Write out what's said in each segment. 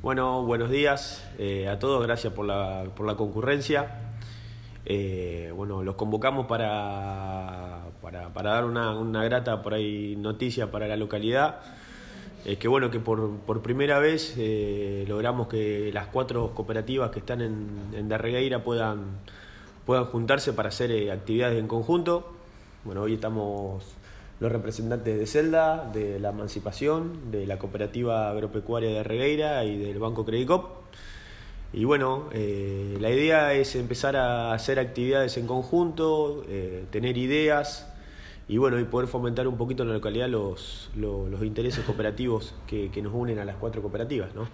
Bueno, buenos días eh, a todos, gracias por la, por la concurrencia. Eh, bueno, los convocamos para, para, para dar una, una, grata por ahí noticia para la localidad. Eh, que bueno, que por, por primera vez eh, logramos que las cuatro cooperativas que están en, en Darregueira puedan, puedan juntarse para hacer eh, actividades en conjunto. Bueno, hoy estamos los representantes de Celda, de la Emancipación, de la Cooperativa Agropecuaria de Regueira y del Banco Credicop. Y bueno, eh, la idea es empezar a hacer actividades en conjunto, eh, tener ideas y bueno, y poder fomentar un poquito en la localidad los, los, intereses cooperativos que, que, nos unen a las cuatro cooperativas, ¿no?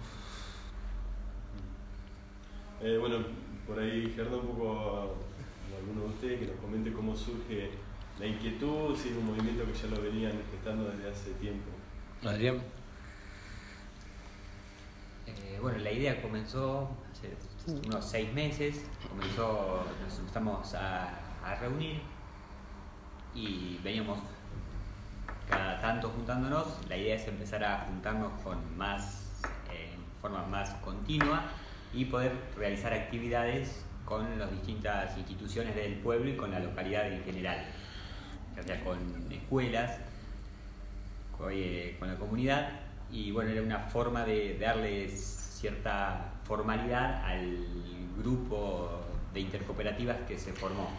Eh, bueno, por ahí Gerardo un poco a, a alguno de ustedes que nos comente cómo surge la inquietud, si es un movimiento que ya lo venían gestando desde hace tiempo. Adrián. Eh, bueno, la idea comenzó hace unos seis meses, comenzó, nos empezamos a, a reunir y veníamos cada tanto juntándonos. La idea es empezar a juntarnos con más, eh, en forma más continua y poder realizar actividades con las distintas instituciones del pueblo y con la localidad en general, ya sea con escuelas, con, eh, con la comunidad y bueno, era una forma de darles cierta formalidad al grupo de intercooperativas que se formó.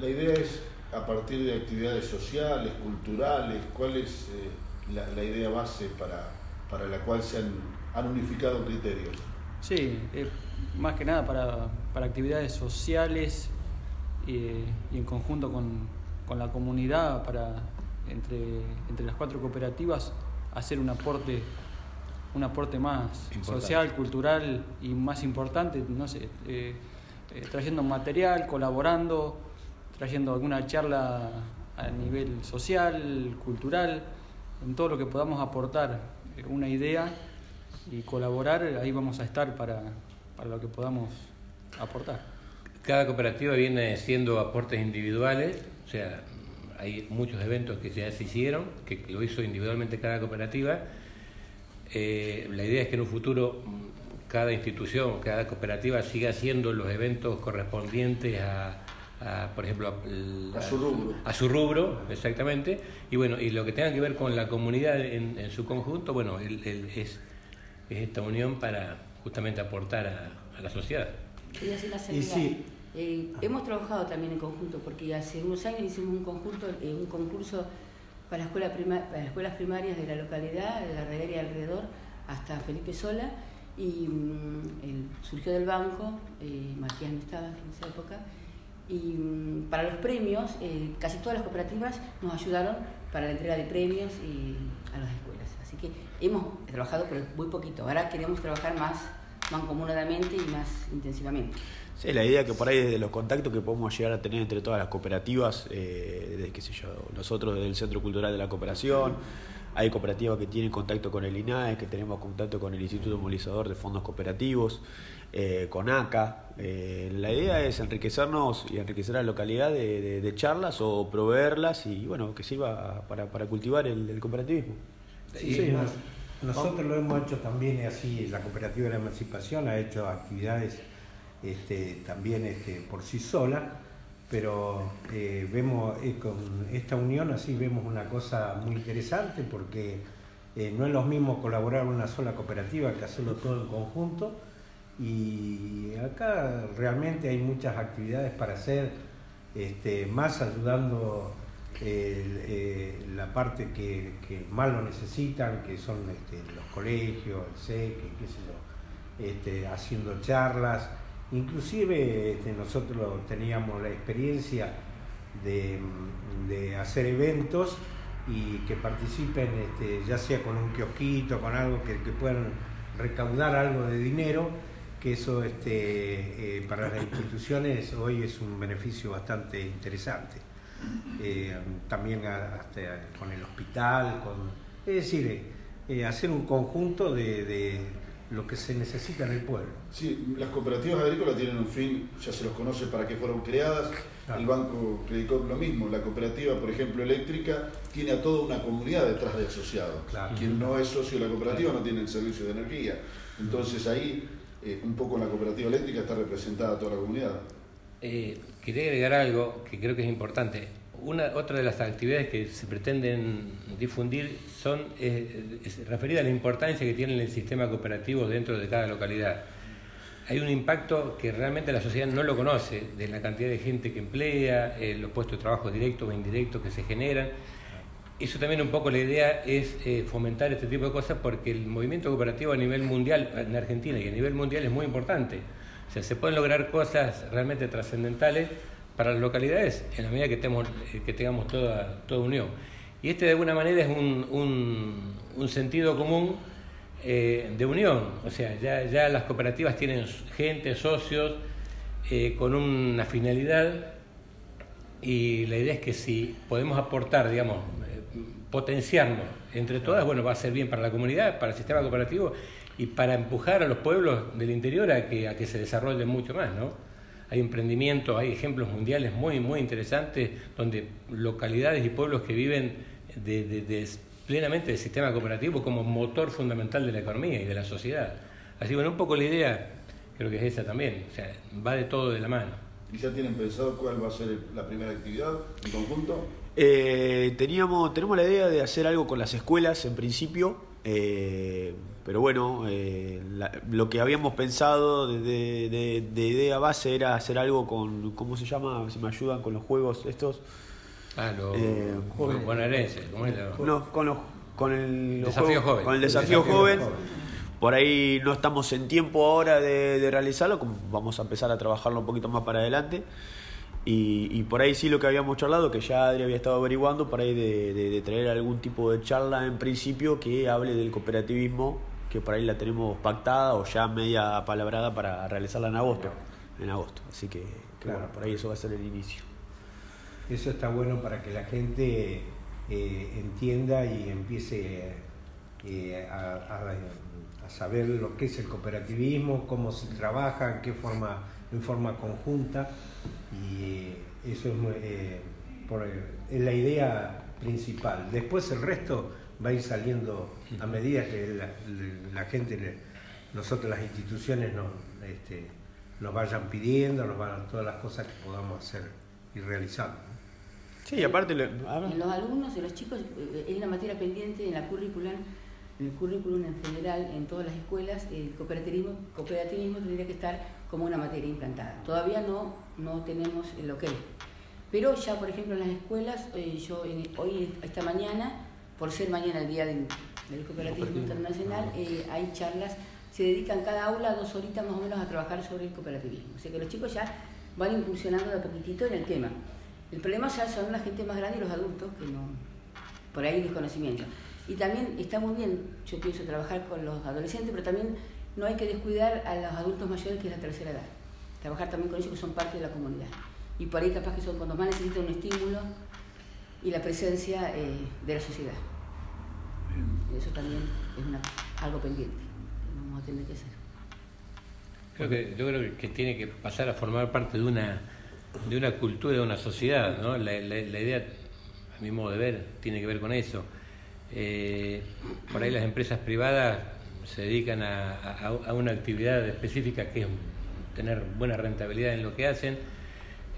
La idea es a partir de actividades sociales, culturales, ¿cuál es eh, la, la, idea base para, para la cual se han, han unificado criterios? Sí, eh, más que nada para, para actividades sociales eh, y en conjunto con, con, la comunidad, para entre, entre las cuatro cooperativas hacer un aporte un aporte más importante. social, cultural y más importante, no sé, eh, eh, trayendo material, colaborando, trayendo alguna charla a nivel social, cultural, en todo lo que podamos aportar una idea y colaborar, ahí vamos a estar para, para lo que podamos aportar. Cada cooperativa viene siendo aportes individuales, o sea, hay muchos eventos que ya se hicieron, que lo hizo individualmente cada cooperativa. Eh, la idea es que en un futuro cada institución, cada cooperativa siga haciendo los eventos correspondientes a, a por ejemplo, a, a, su rubro. A su rubro, exactamente. Y bueno, y lo que tenga que ver con la comunidad en, en su conjunto, bueno, el, el, es, es, esta unión para justamente aportar a, a la sociedad. Y, así la y sí. Eh, hemos trabajado también en conjunto, porque hace unos años hicimos un, conjunto, eh, un concurso para, las escuelas primarias de la localidad, de la reguera alrededor, hasta Felipe Sola, y el, surgió del banco, eh, Matías no estaba en esa época, y um, para los premios, eh, casi todas las cooperativas nos ayudaron para la entrega de premios y a las escuelas. Así que hemos trabajado, pero muy poquito. Ahora queremos trabajar más mancomunadamente y más intensivamente. Sí, la idea que por ahí desde los contactos que podemos llegar a tener entre todas las cooperativas, eh, desde qué sé yo, nosotros desde el Centro Cultural de la Cooperación, hay cooperativas que tienen contacto con el INAE, que tenemos contacto con el Instituto Movilizador de Fondos Cooperativos, eh, con ACA. Eh, la idea es enriquecernos y enriquecer a la localidad de, de, de, charlas o proveerlas y bueno, que sirva para, para cultivar el, el cooperativismo. Sí, sí, nos, nosotros lo hemos hecho también así, la Cooperativa de la Emancipación ha hecho actividades este, también este, por sí sola, pero eh, vemos eh, con esta unión así vemos una cosa muy interesante porque eh, no es lo mismo colaborar una sola cooperativa que hacerlo todo en conjunto y acá realmente hay muchas actividades para hacer, este, más ayudando la parte que, más lo necesitan, que son los colegios, el SEC, qué yo, este, haciendo charlas, Inclusive este, nosotros teníamos la experiencia de, de, hacer eventos y que participen este, ya sea con un kiosquito, con algo que, que puedan recaudar algo de dinero, que eso este, eh, para las instituciones hoy es un beneficio bastante interesante. Eh, también hasta con el hospital, con, es decir, eh, hacer un conjunto de, de lo que se necesita en el pueblo. Sí, las cooperativas agrícolas tienen un fin, ya se los conoce para qué fueron creadas. El Banco Credicop lo mismo. La cooperativa, por ejemplo, eléctrica, tiene a toda una comunidad detrás de asociados. Quien no es socio de la cooperativa no tiene el servicio de energía. Entonces ahí, eh, un poco en la cooperativa eléctrica está representada toda la comunidad. Eh, quería agregar algo que creo que es importante. Una, otra de las actividades que se pretenden difundir son eh, referidas a la importancia que tiene el sistema cooperativo dentro de cada localidad. Hay un impacto que realmente la sociedad no lo conoce, de la cantidad de gente que emplea, eh, los puestos de trabajo directos o indirectos que se generan. Eso también un poco la idea es eh, fomentar este tipo de cosas porque el movimiento cooperativo a nivel mundial, en Argentina y a nivel mundial es muy importante. O sea, se pueden lograr cosas realmente trascendentales para las localidades en la medida que, tengamos, eh, que tengamos toda, toda unión. Y este de alguna manera es un, un, sentido común eh, de unión, o sea, ya, ya, las cooperativas tienen gente, socios, eh, con una finalidad y la idea es que si podemos aportar, digamos, potenciarnos entre todas, bueno, va a ser bien para la comunidad, para el sistema cooperativo y para empujar a los pueblos del interior a que, a que se desarrollen mucho más, ¿no? Hay emprendimientos, hay ejemplos mundiales muy, muy interesantes donde localidades y pueblos que viven de, plenamente del sistema cooperativo como motor fundamental de la economía y de la sociedad. Así que bueno, un poco la idea creo que es esa también, o sea, va de todo de la mano. ¿Y ya tienen pensado cuál va a ser la primera actividad en conjunto? Eh, teníamos, tenemos la idea de hacer algo con las escuelas en principio, eh, pero bueno, eh, lo que habíamos pensado de, idea base era hacer algo con, ¿cómo se llama? Si me ayudan con los juegos estos. Ah, los eh, bonaerenses, ¿cómo es No, con, los, con el desafío joven. Con el desafío, joven. Por ahí no estamos en tiempo ahora de, realizarlo, vamos a empezar a trabajarlo un poquito más para adelante. Y, por ahí sí lo que habíamos charlado, que ya Adri había estado averiguando, por ahí de, traer algún tipo de charla en principio que hable del cooperativismo, que por ahí la tenemos pactada o ya media palabrada para realizarla en agosto. En agosto. Así que, claro. por ahí eso va a ser el inicio. Eso está bueno para que la gente eh, entienda y empiece eh, a, saber lo que es el cooperativismo, cómo se trabaja, en qué forma, en forma conjunta y eso eh, es, la idea principal. Después el resto va a ir saliendo a medida que la, gente, nosotros las instituciones nos, este, nos vayan pidiendo, nos van todas las cosas que podamos hacer y realizando. Sí, aparte... En los alumnos, en los chicos, eh, hay una materia pendiente en la currícula en el currículum en general, en todas las escuelas, el cooperativismo, cooperativismo tendría que estar como una materia implantada. Todavía no, no tenemos el ok. Pero ya, por ejemplo, en las escuelas, eh, yo hoy, esta mañana, por ser mañana el Día del, Cooperativismo Internacional, eh, hay charlas, se dedican cada aula dos horitas más o menos a trabajar sobre el cooperativismo. O sea que los chicos ya van incursionando de a poquitito en el tema. El problema ya son la gente más grande y los adultos, que no, por ahí desconocimiento. Y también está muy bien, yo pienso, trabajar con los adolescentes, pero también no hay que descuidar a los adultos mayores, que es la tercera edad. Trabajar también con ellos que son parte de la comunidad. Y por ahí capaz que son cuando más necesitan un estímulo y la presencia eh, de la sociedad. eso también es algo pendiente que vamos a tener que hacer. Creo que, yo creo que tiene que pasar a formar parte de una, de una cultura, de una sociedad. ¿no? La, la idea, a mi modo de ver, tiene que ver con eso eh, por ahí las empresas privadas se dedican a, una actividad específica que es tener buena rentabilidad en lo que hacen.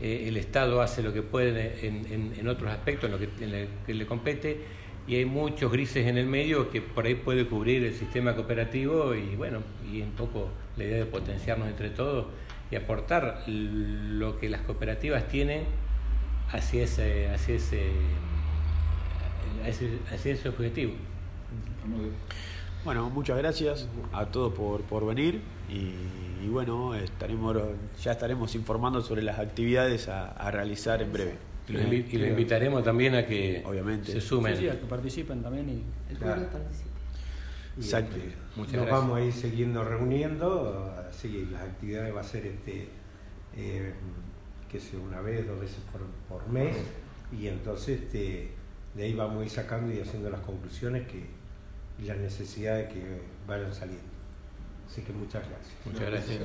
Eh, el Estado hace lo que puede en, otros aspectos, en lo que, le compete, y hay muchos grises en el medio que por ahí puede cubrir el sistema cooperativo y bueno, y un poco la idea de potenciarnos entre todos y aportar lo que las cooperativas tienen hacia ese, hacia ese ese, ese objetivo. Bueno, muchas gracias a todos por, venir y, bueno, estaremos, ya estaremos informando sobre las actividades a, realizar en breve. Y lo, invitaremos también a que Obviamente. se sumen. Sí, a que participen también. Y... Claro. Exacto. Nos vamos a ir siguiendo reuniendo, así las actividades va a ser este, eh, que sea una vez, dos veces por, por mes, y entonces este de ahí vamos a ir sacando y haciendo las conclusiones que, y las necesidades que vayan saliendo. Así que muchas gracias. Muchas gracias.